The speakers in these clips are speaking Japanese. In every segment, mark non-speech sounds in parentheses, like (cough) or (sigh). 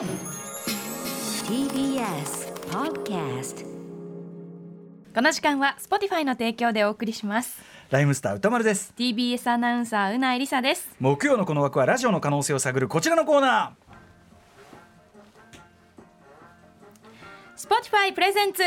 TBS Podcast この時間は Spotify の提供でお送りします。ライムスター歌丸です。TBS アナウンサーうないりさです。木曜のこの枠はラジオの可能性を探るこちらのコーナ Spotify プレゼンツ。ー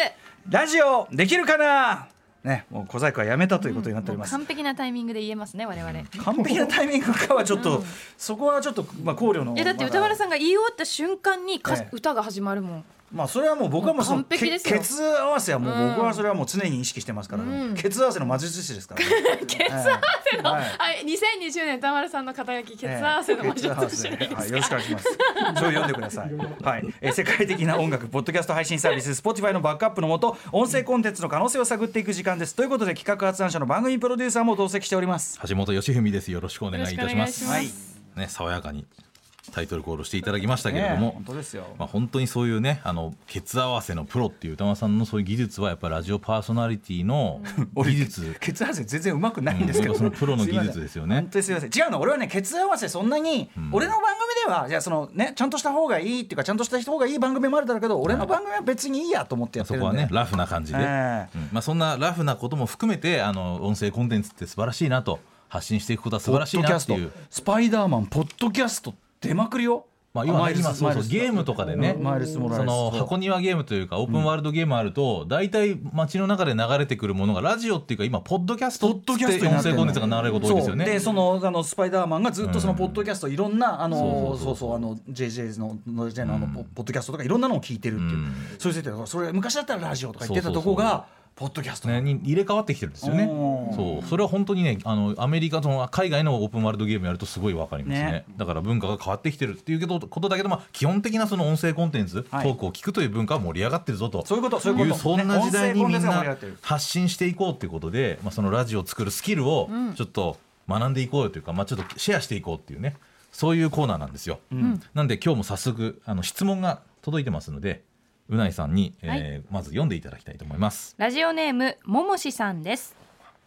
ラジオできるかな？ねもう小細工はやめたということになっております、完璧なタイミングで言えますね我々。い完璧なタイミングかはちょっと、そこはちょっとまあ考慮のやだって歌丸さんが言い終わった瞬間にか、ええ。歌が始まるもんまあそれはもう僕はもうそのもう完璧ですよ。ケケツ合わせはもう僕はそれはもう常に意識してますから、うん。ケツ合わせの魔術師ですから、ね、(laughs) ケツ合わせの、はい。はい2020年歌丸さんの肩書きケツ合わせの魔術師。はい、よろしくお願いします。そう読んでください。(laughs) はい、えー世界的な音楽ポッドキャスト配信サービス Spotify のバックアップのもと、音声コンテンツの可能性を探っていく時間です。ということで企画発案者の番組プロデューサーも同席しております。橋本義文です。よろしくお願いいたします。はい。ね、爽やかにタイトルコールしていただきましたけれどねも、本当ですよ。まあ本当にそういうね、あのケツ合わせのプロっていう歌間さんのそういう技術はやっぱりラジオパーソナリティの (laughs) 技術。ケツ合わせ全然うまくないんですけど、うん。そのプロの技術ですよね。本当にすみません。違うの、俺はね、ケツ合わせそんなに、俺の番組では、じゃあそのね、ちゃんとした方がいいっていうか、ちゃんとした人方がいい番組もあるだろうけど、俺の番組は別にいいやと思ってやってるんで。そこはねラフな感じで、ええ。うん。まあそんなラフなことも含めてあの音声コンテンツって素晴らしいなと発信していくことは素晴らしいなっていう。スパイダーマンポッドキャスト出まくりよ。まあ、今マイルス今そうそうゲームとかでねその箱庭ゲームというかオープンワールドゲームあると大体街の中で流れてくるものがラジオっていうか今ポッドキャストって音声コンテンツが流れること多いですよね。でそのあのスパイダーマンがずっとそのポッドキャストいろんなあのそうそそう。あの JJ のの JJ のあのポポッドキャストとかいろんなのを聞いてるっていう。うん。それでそれ昔だったらラジオとか言ってたとこがポッドキャスト。ね、に入れ替わってきてるんですよね。そう。それは本当にねあのアメリカとの海外のオープンワールドゲームやるとすごいわかりますね。ね。だから文化が変わってきてるっていうことことだけど、まあ、基本的なその音声コンテンツ、はい。トークを聞くという文化は盛り上がってるぞと。そういうことそういうこと。そんな時代にみんな発信していこうっていうことで、まあ、そのラジオを作るスキルをちょっと学んでいこうよというか、まあ、ちょっとシェアしていこうっていうね。そういうコーナーなんですよ。なんで今日も早速あの質問が届いてますのでうないさんに、えーまず読んでいただきたいと思います。ラジオネームももしさんです。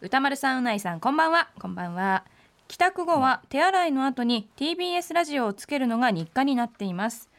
歌丸さんうないさんこんばんは。こんばんは。帰宅後は手洗いの後に TBS ラジオをつけるのが日課になっています。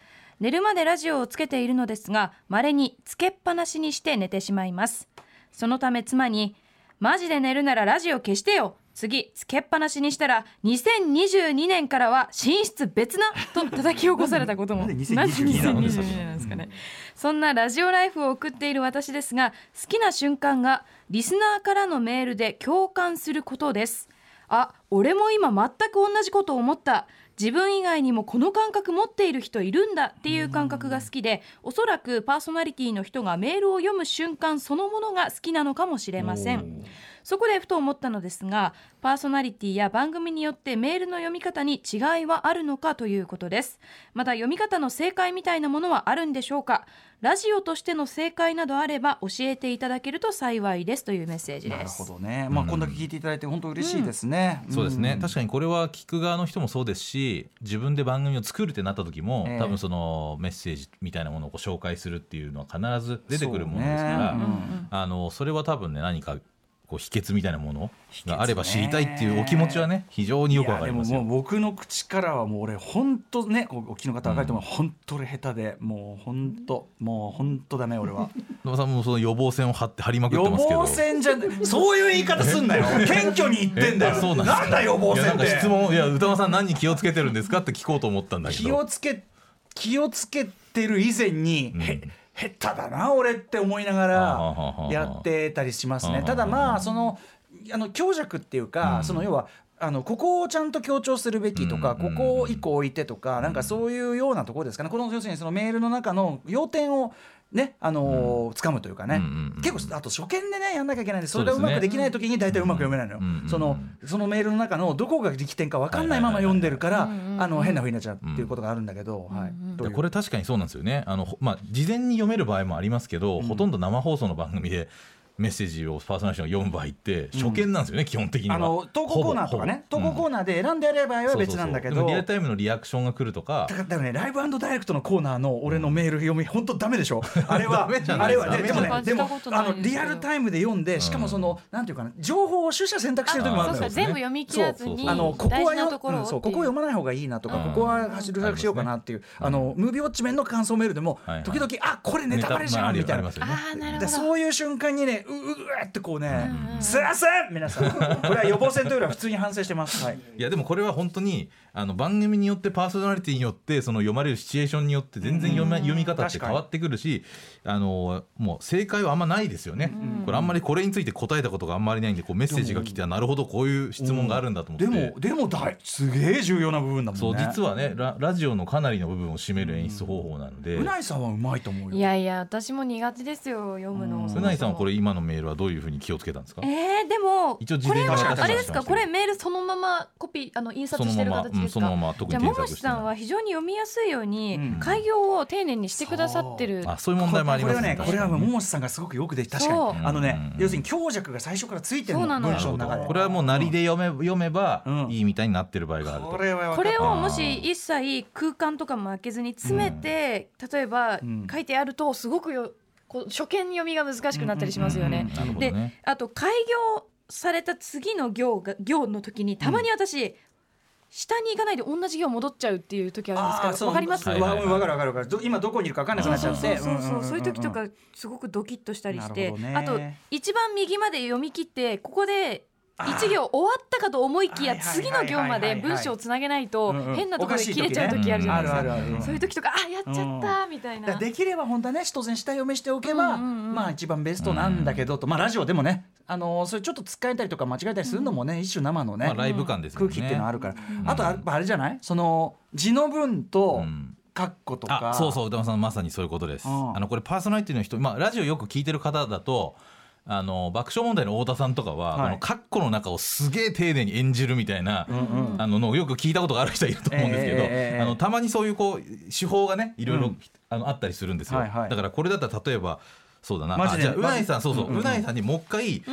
寝るまでラジオをつけているのですが稀につけっぱなしにして寝てしまいます。そのため妻にマジで寝るならラジオ消してよ次つけっぱなしにしたら2022年からは寝室別なと叩き起こされたことも。なんで2022なぜ2022なの年なんですかね。そんなラジオライフを送っている私ですが好きな瞬間がリスナーからのメールで共感することです。あ俺も今全く同じことを思った。自分以外にもこの感覚持っている人いるんだ。っていう感覚が好きでおそらくパーソナリティの人がメールを読む瞬間そのものが好きなのかもしれませんそこでふと思ったのですがパーソナリティや番組によってメールの読み方に違いはあるのかということです。また読み方の正解みたいなものはあるんでしょうか。ラジオとしての正解などあれば教えていただけると幸いです。というメッセージなるですほどね。まあこんだけ聞いていただいて本当嬉しいですね。そうですね、ん。確かにこれは聞く側の人もそうですし自分で番組を作るってなった時も、ええ。多分そのメッセージみたいなものをこう紹介するっていうのは必ず出てくるものですから、ね。うん。あのそれは多分ね何かこう秘訣みたいなものがあれば知りたいっていうお気持ちはね非常によくわかりますよ。いやでももう僕の口からはもう俺本当ねお聞きの方分かると思う本当俺下手でもう本当もう本当ダメ俺は。(laughs) 野間さんもその予防線を張って張りまくっ予てますけど。防線じゃそういう言い方すんなよ。(laughs) 謙虚に言ってんだよ。えそうなんですか？だ予防線って。質問いや歌間さん何に気をつけてるんですか？って聞こうと思ったんだけど。気をつけ気をつけてる以前に、うん。へ下手だな俺って思いながらやってたりしますね。ただまあそのあの強弱っていうか、うん。その要はあのここをちゃんと強調するべきとか、うん。ここを一個置いてとか、なんかそういうようなところですかね。この要するにそのメールの中の要点をねあのー掴むというかね、うんうんうん結構あと初見でねやんなきゃいけないんでそれがうまくできない時に大体うまく読めないのよ、うんうんそのそのメールの中のどこが力点か分かんないまま読んでるから、あの変な風になっちゃうっていうことがあるんだけど、はい。どういう。これ確かにそうなんですよね。あの、ほまあ、事前に読める場合もありますけど、ほとんど生放送の番組でメッセージをパーソナリティが読む場合って初見なんですよね、基本的には。あの投稿コーナーとかね。投稿コーナーで選んでやればは別なんだけどそう。そうそうでもリアルタイムのリアクションが来るとか。だからねライブダイレクトのコーナーの俺のメール読み本当ダメでしょ。(laughs) あれは。あれはででもねでもあのリアルタイムで読んでしかもそのなんていうかな情報を取捨選択してる時もあるんだよ。そうそう全部読み切らずにあのここは大事なよところをう。んそうここ読まない方がいいなとか、うん。ここは走るしようかなっていう、あのムービーウォッチメンの感想メールでも、はいはい。時々あこれネタバレじゃんみたいな。そういう瞬間にねうううってこうねうんうん「すいません皆さんこれは予防線というよりは普通に反省してます」はい、いやでもこれは本当にあの番組によってパーソナリティによってその読まれるシチュエーションによって全然読,、み読み方って変わってくるしあのもう正解はあんまないですよね、これあんまりこれについて答えたことがあんまりないんでこうメッセージが来てなるほどこういう質問があるんだと思って、でもでも大すげえ重要な部分だもんねそう実はねララジオのかなりの部分を占める演出方法なので、うないさんはうまいと思うよいやいや私も苦手ですよ読むのうないさんはこれ今のメールはどういうふうに気をつけたんですか？えー、でも一応事これ前に渡したはあれですか？これメールそのままコピーあの印刷してる形ですか？そのままうんそのまま特にじゃさんは非常に読みやすいように、うん。開業を丁寧にしてくださってる。あそういう問題もありこれはねます確かにこれは桃地さんがすごくよくでき確かに。あのねうん要するに強弱が最初からついてるそうなの文章の中で。これはもうなりで読め読めばうん。いいみたいになってる場合があると、これは分かこったれをもし一切空間とかも開けずに詰めて、例えばん。書いてあるとすごくよこう初見読みが難しくなったりしますよね。なるほどでねあと開業された次の行が行の時にたまに私、下に行かないで同じ行戻っちゃうっていう時あるんですけどわかります、はいはいはい。わかるわかるわかる。ど今どこにいるか分かんなくなっちゃそうってそうそうそう、いう時とかすごくドキッとしたりして、ね。あと一番右まで読み切ってここで一行終わったかと思いきや次の行まで文章をつなげないと変なところで切れちゃう時あるじゃないですか。あるあるあるそういう時とかあやっちゃったみたいな。できれば本当はね当然下読みしておけば、うんうんうんまあ一番ベストなんだけどと、まあラジオでもねあのーそれちょっとつっかえたりとか間違えたりするのもね、一種生のね、まあ、ライブ感です空気っていうのはあるから、あとやっぱあれじゃない？その字の文とうん。カッコとか、あそうそう歌間さんまさにそういうことです、うん。あのこれパーソナリティの人、まあ、ラジオよく聞いてる方だとあの爆笑問題の太田さんとかは、はい。このカッコの中をすげえ丁寧に演じるみたいな、んあののをよく聞いたことがある人いると思うんですけど、ええええあのたまにそういうこう手法がねいろいろ、うん。あのあったりするんですよ、はいはい。だからこれだったら例えばそうだな。じゃあうないさんそうそう、うんうんうないさんにもう一回、うん。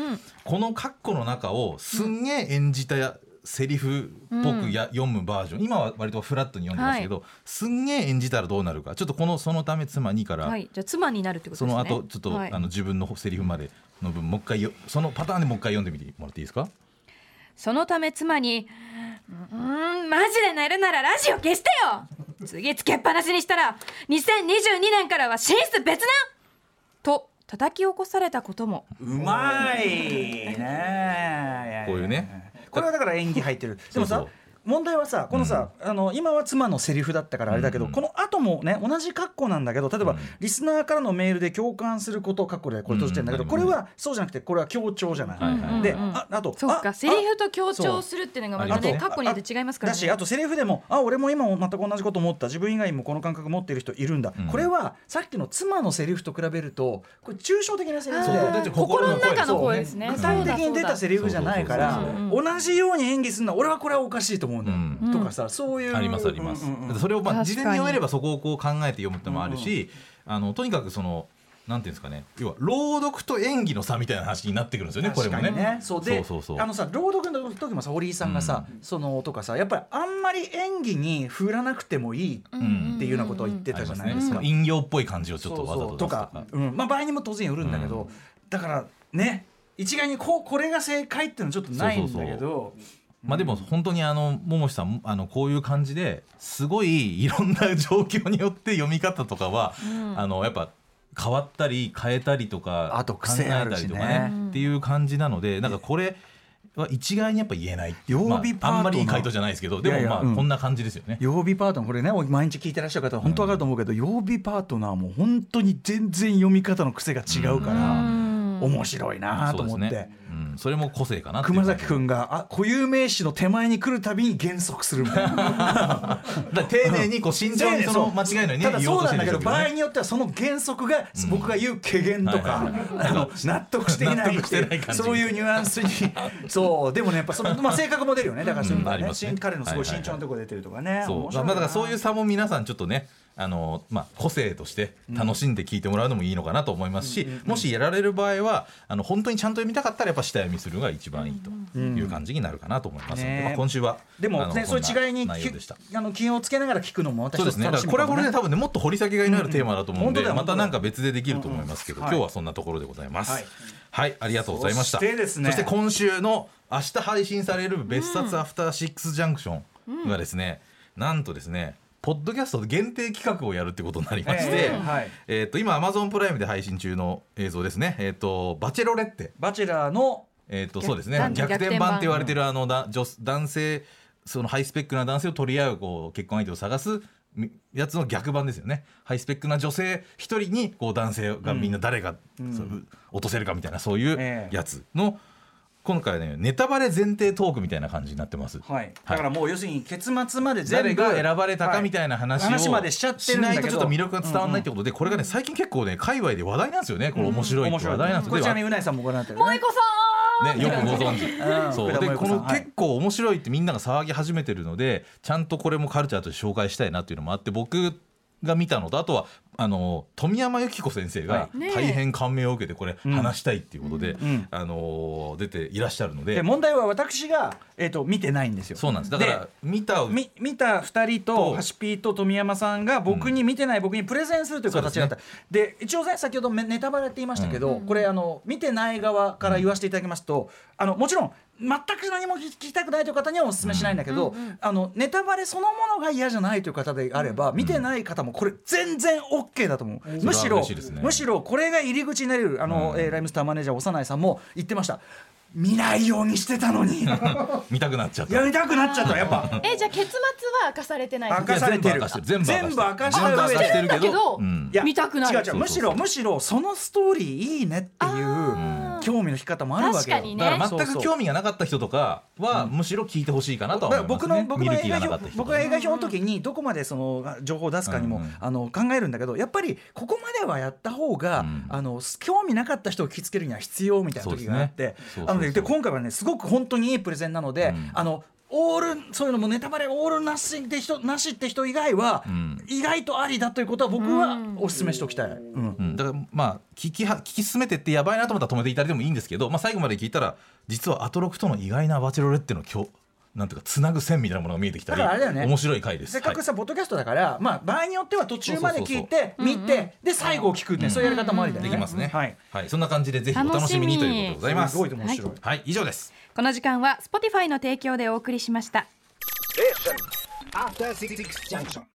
このカッコの中をすんげえ演じたやセリフっぽくや、読むバージョン。今は割とフラットに読んでますけど、すんげえ演じたらどうなるか。ちょっとこのそのため妻にから、はい。じゃあ妻になるってことそですね。の後ちょっと、はい。あの自分のセリフまでの分もう一回よそのパターンでもう一回読んでみてもらっていいですか？そのため妻に「うーんマジで寝るならラジオ消してよ。次つけっぱなしにしたら2022年からは寝室別な!」と叩き起こされたことも。うまいねこういうね。これはだから演技入ってる。でもさそうそう問題はさこのさ、あの今は妻のセリフだったからあれだけど、うん。この後もね同じ格好なんだけど例えば、うんリスナーからのメールで共感すること括弧でこれ閉じてるんだけど、うん。これはそうじゃなくてこれは強調じゃない。でああとそうあかセリフと強調するっていうのがまたね過去によって違いますからね。だしあとセリフでもあ俺も今も全く同じこと思った自分以外にもこの感覚持っている人いるんだ、うん。これはさっきの妻のセリフと比べるとこれ抽象的なセリフで心の中の声ですね。具体的に出たセリフじゃないから同じように演技するのは俺はこれはおかしいと思うんだよ、うん。とかさそういう。ありますあります、うんうんそれをまあ事前に読めればそこをこう考えて読むってのもあるし、あのとにかくそのなんていうんですかね。要は朗読と演技の差みたいな話になってくるんですよねこれも確かにね。そうでそうそうそう。あのさ朗読の時もさ堀井さんがさ、そのとかさやっぱりあんまり演技に振らなくてもいいんっていうようなことを言ってたじゃないですか。引用っぽい感じをちょっとそうそうとわざととかか、うん、まあ場合にも当然よるん。だけど、だからね一概にこうこれが正解っていうのはちょっとないん。だけどまあでも本当にあの桃地さんあのこういう感じですごいいろんな状況によって読み方とかは、あのやっぱ変わったり変えたりとかあと考えたりとかねっていう感じなのでなんかこれは一概にやっぱ言えないっていう曜日パートナーまあ、あんまりいい回答じゃないですけどでもまあこんな感じですよね。曜日パートナーこれね毎日聞いてらっしゃる方は本当わかると思うけど、曜日パートナーも本当に全然読み方の癖が違うから、うん。面白いなと思って。それも個性かな熊崎君があ固有名詞の手前に来るたびに減速するみたいな。(laughs) 丁寧にこう慎重にその間違いのようにね。ただそうなんだけど場合によってはその原則が僕が言う軽減とか、あの納得していないしてない感じ。そういうニュアンスに。そうでもねやっぱその、まあ、性格も出るよね。だからそういうの彼のすごいはいはいはい。慎重なところ出てるとかね。そう。面白いなまあだからそういう差も皆さんちょっとねあのまあ、個性として楽しんで聞いてもらうのもいいのかなと思いますし、もしやられる場合はあの本当にちゃんと読みたかったらやっぱ下読みするのが一番いいという感じになるかなと思いますので、ねまあ、今週はでもねそういう違いにあの気をつけながら聞くのも私そうですね。これはこれで多分ねもっと掘り下げがいのあるテーマだと思うんで、うんうん。またなんか別でできると思いますけど、うんうん今日はそんなところでございます。ははいい、ありがとうございました。そして今週の明日配信される別冊アフターシックスジャンクションがですね、なんとですね。ポッドキャスト限定企画をやるってことになりまして、えええはい。ーと今アマゾンプライムで配信中の映像ですね。えっ、とバチェロレッテ。バチェラーのえー、とそうですね。逆転版。版って言われてるあのだ女男性そのハイスペックな男性を取り合うこう結婚相手を探すみやつの逆版ですよね。ハイスペックな女性一人にこう男性がみんな誰が、そう落とせるかみたいなそういうええ。やつの、今回ねネタバレ前提トークみたいな感じになってます。はい、だからもう要するに結末まで全部誰が選ばれたかみたいな話を、はい。話までしちゃってるんだちょっと魅力が伝わらないってことで、これがね最近結構ね界隈で話題なんですよねこれ面白いって話題なんですよ。これちなみでにうないさんもご覧になってる、萌子さん。ね、よくご存知。うん。そう。でこの結構面白いってみんなが騒ぎ始めてるのでちゃんとこれもカルチャーとして紹介したいなっていうのもあって僕が見たのとあとはあの富山由紀子先生が大変感銘を受けてこれ話したいっていうことで、んあの出ていらっしゃるので。で問題は私が、えー、と見てないんですよ。そうなんです。だから見たみ見た2人とと。ハシピーと富山さんが僕に見てない僕にプレゼンするという形だった、で一応ね先ほどめネタバレって言いましたけど、これあの見てない側から言わせていただきますと、あのもちろん全く何も聞きたくないという方にはお勧めしないんだけど、あのネタバレそのものが嫌じゃないという方であれば、見てない方もこれ全然 OK だと思う、むしそれはろ嬉しいですね。むしろこれが入り口になれるあの、うん。えーライムスターマネージャー長内さんも言ってました。見ないようにしてたのに。(laughs) 見たくなっちゃった。やりたくなっちゃった。やっぱ。えじゃあ結末は明かされてない。明かされてる。全部明かしてる。けどだけどうん。いや見たくなる。違う違うむしろむしろそのストーリーいいねっていう興味の引き方もあるわけよ。ね。だから全く興味がなかった人とかはむしろ聞いてほしいかなとは思います、ね、僕の僕の映画表僕が映画表の時にどこまでその情報を出すかにも、うんうん。あの考えるんだけどやっぱりここまではやった方が、うんあの興味なかった人を引きつけるには必要みたいな時があって。ね。そうそうそう。あのねで今回はねすごく本当にいいプレゼンなので、うん。あのオールそういうのもネタバレオールなしって人なしって人以外は、うん。意外とありだということは僕はお勧めしておきたい。うん。うん、だからまあ聞きは聞き進めてってやばいなと思ったら止めていただいてもいいんですけど、まあ、最後まで聞いたら実はアトロクとの意外なバチェロレッテの今日なんていうかつなぐ線みたいなものが見えてきたりだからあれだよね面白い回です。せっかくさ、ポッドキャストだから、まあ、場合によっては途中まで聞いて見て、で最後を聞くって、そういうやり方もありだよね。できますね、はい。はい、そんな感じでぜひお楽しみにということでございます。すごい面白い。はい、以上です。この時間は Spotify の提供でお送りしました After Six Junction.